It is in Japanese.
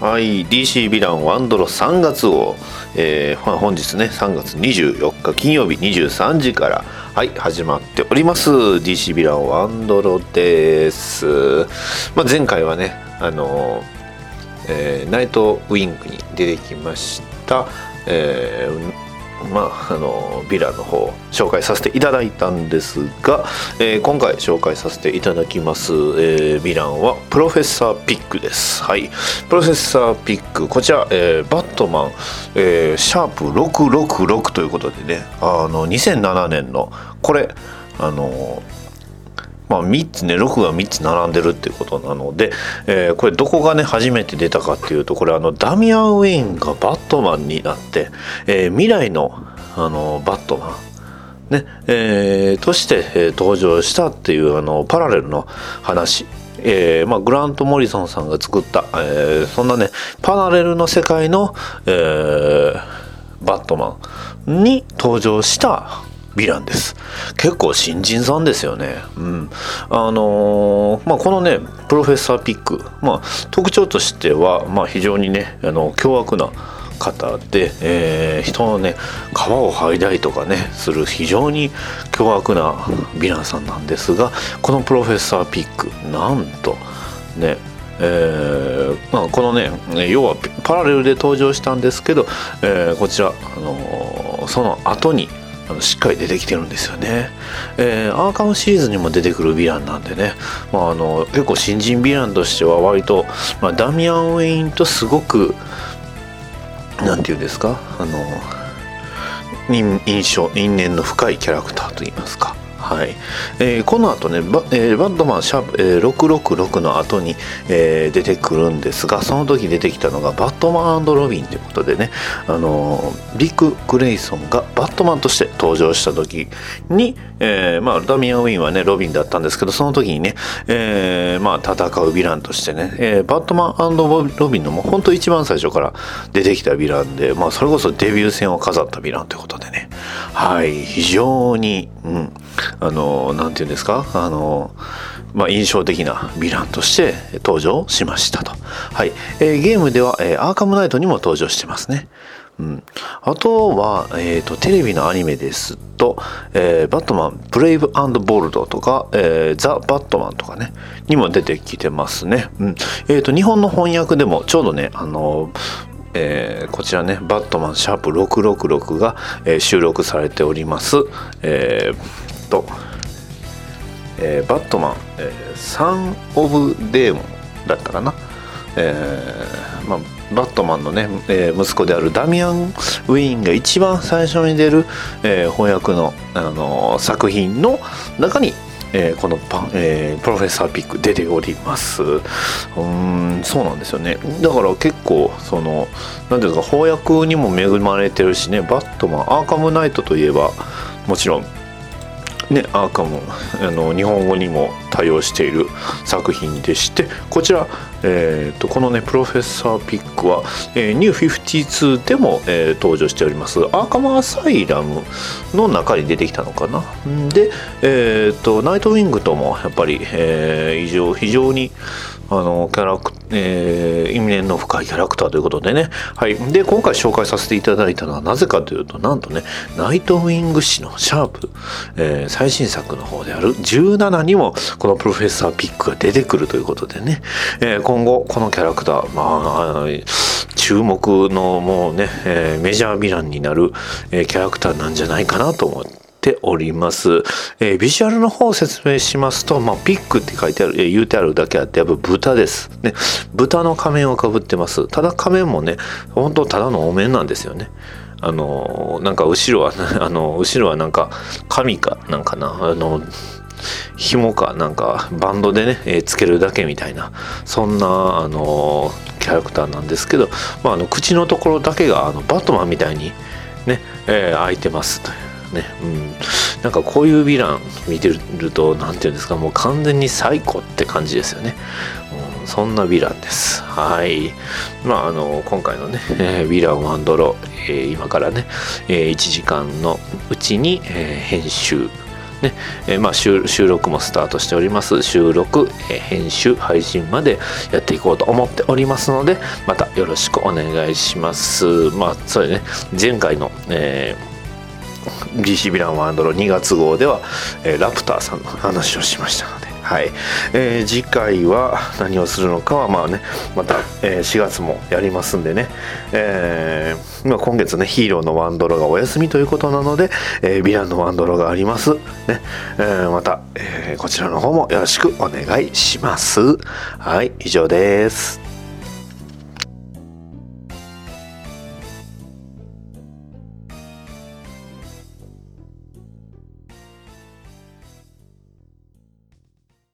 はい DC ヴィランワンドロ3月を、えー、本日ね3月24日金曜日23時からはい始まっております。DC ヴィランワンドロです、まあ、前回はねあのえー、ナイトウィンクに出てきました、えー、まあ、あのヴィラの方紹介させていただいたんですが、えー、今回紹介させていただきます、えー、ヴィランはプロフェッサーピックです。はい。プロフェッサーピックこちら、えー、バットマン、えー、シャープ666ということでねあの2007年のこれあのまあ、3つね6が3つ並んでるっていうことなので、えー、これどこがね初めて出たかっていうとこれあのダミアン・ウェインがバットマンになって、えー、未来のあのバットマンねえー、として、えー、登場したっていうあのパラレルの話。えーまあ、グラント・モリソンさんが作った、えー、そんなねパラレルの世界の、えー、バットマンに登場したヴィランです。結構新人さんですよね。うん。あのー、まあ、このね、プロフェッサーピック、まあ、特徴としては、まあ、非常にね、あの、凶悪な方で、えー、人のね、皮を剥いだりとかね、する非常に凶悪なヴィランさんなんですが、このプロフェッサーピック、なんと、ね、えーまあ、このね要はパラレルで登場したんですけど、えー、こちら、あのー、その後にあのしっかり出てきてるんですよね、えー、アーカムシリーズにも出てくるヴィランなんでね、まあ、あの結構新人ヴィランとしては割と、まあ、ダミアン・ウェインとすごく何て言うんですか？あの印象因縁の深いキャラクターといいますか。はい。えー、この後ねバ,、えー、バットマンシャープ、えー、666の後に、えー、出てくるんですがその時出てきたのがバットマンロビンということでね、あのー、ビッグ・グレイソンがバットマンとして登場した時に、えーまあ、ダミアン・ウィンはねロビンだったんですけどその時にね、えーまあ、戦うヴィランとしてね、えー、バットマンロビンのもう本当一番最初から出てきたヴィランで、まあ、それこそデビュー戦を飾ったヴィランということでね。はい。非常に、うん、あの何て言うんですか？あのまあ、印象的なヴィランとして登場しましたと。はい。えー、ゲームでは、えー、アーカムナイトにも登場してますね。うん、あとは、えーと、テレビのアニメですと「えー、バットマンブレイブボルド」とか、えー「ザ・バットマン」とかねにも出てきてますね。うんえーと、日本の翻訳でもちょうどねあのえー、こちらね、バットマンシャープ666が、えー、収録されております。えーと、えー、バットマン、えー、サン・オブ・デーモンだったかな、えーまあ、バットマンのね、えー、息子であるダミアン・ウィーンが一番最初に出る、えー、翻訳の、あのー、作品の中にえー、このパ、えー、プロフェッサーピック出ております。うんそうなんですよね。だから結構その何ていうか翻訳にも恵まれてるしね。バットマンアーカムナイトといえばもちろんね、アーカムあの日本語にも対応している作品でしてこちら、えーと、このねプロフェッサーピックは、えー、ニュー52でも、えー、登場しております。アーカムアサイラムの中に出てきたのかな。で、えーと、ナイトウィングともやっぱり、えー、非常非常にあのキャラク、えー、因縁の深いキャラクターということでね、はい、で今回紹介させていただいたのはなぜかというとなんとねナイトウィング誌のシャープ、えー、最新作の方である17にもこのプロフェッサーピックが出てくるということでね、えー、今後このキャラクターまあ注目のもうね、えー、メジャーヴィランになる、えー、キャラクターなんじゃないかなと思ってております。えー、ビジュアルの方を説明しますと、まあ、ピックって書いてある、えー、言うてあるだけあって、やっぱ豚です。ね。豚の仮面をかぶってます。ただ仮面もね、本当ただのお面なんですよね。あの、なんか後ろは、あの、後ろはなんか、神かなんかな、あの、紐かなんかバンドでね、えー、つけるだけみたいなそんなあのキャラクターなんですけど、まあ、あの口のところだけがあのバットマンみたいにね、えー、開いてますというね、うん、なんかこういうヴィラン見てると何て言うんですかもう完全に最高って感じですよね、うん、そんなヴィランです。はい。まああの今回のね、えー、ヴィランワンドロー、えー、今からね、えー、1時間のうちに、え、編集。ね。えーまあ、収録もスタートしております。収録、えー、編集配信までやっていこうと思っておりますのでまたよろしくお願いします。まあそれね。前回の、えー、DC ヴィランワンドロ2月号では、えー、ラプターさんの話をしましたのではい、えー、次回は何をするのかはまあねまた、えー、4月もやりますんでね、えーまあ、今月ねヒーローのワンドロがお休みということなので、えー、ヴィランのワンドロがあります。ね、えー、また、えー、こちらの方もよろしくお願いします。はい以上です。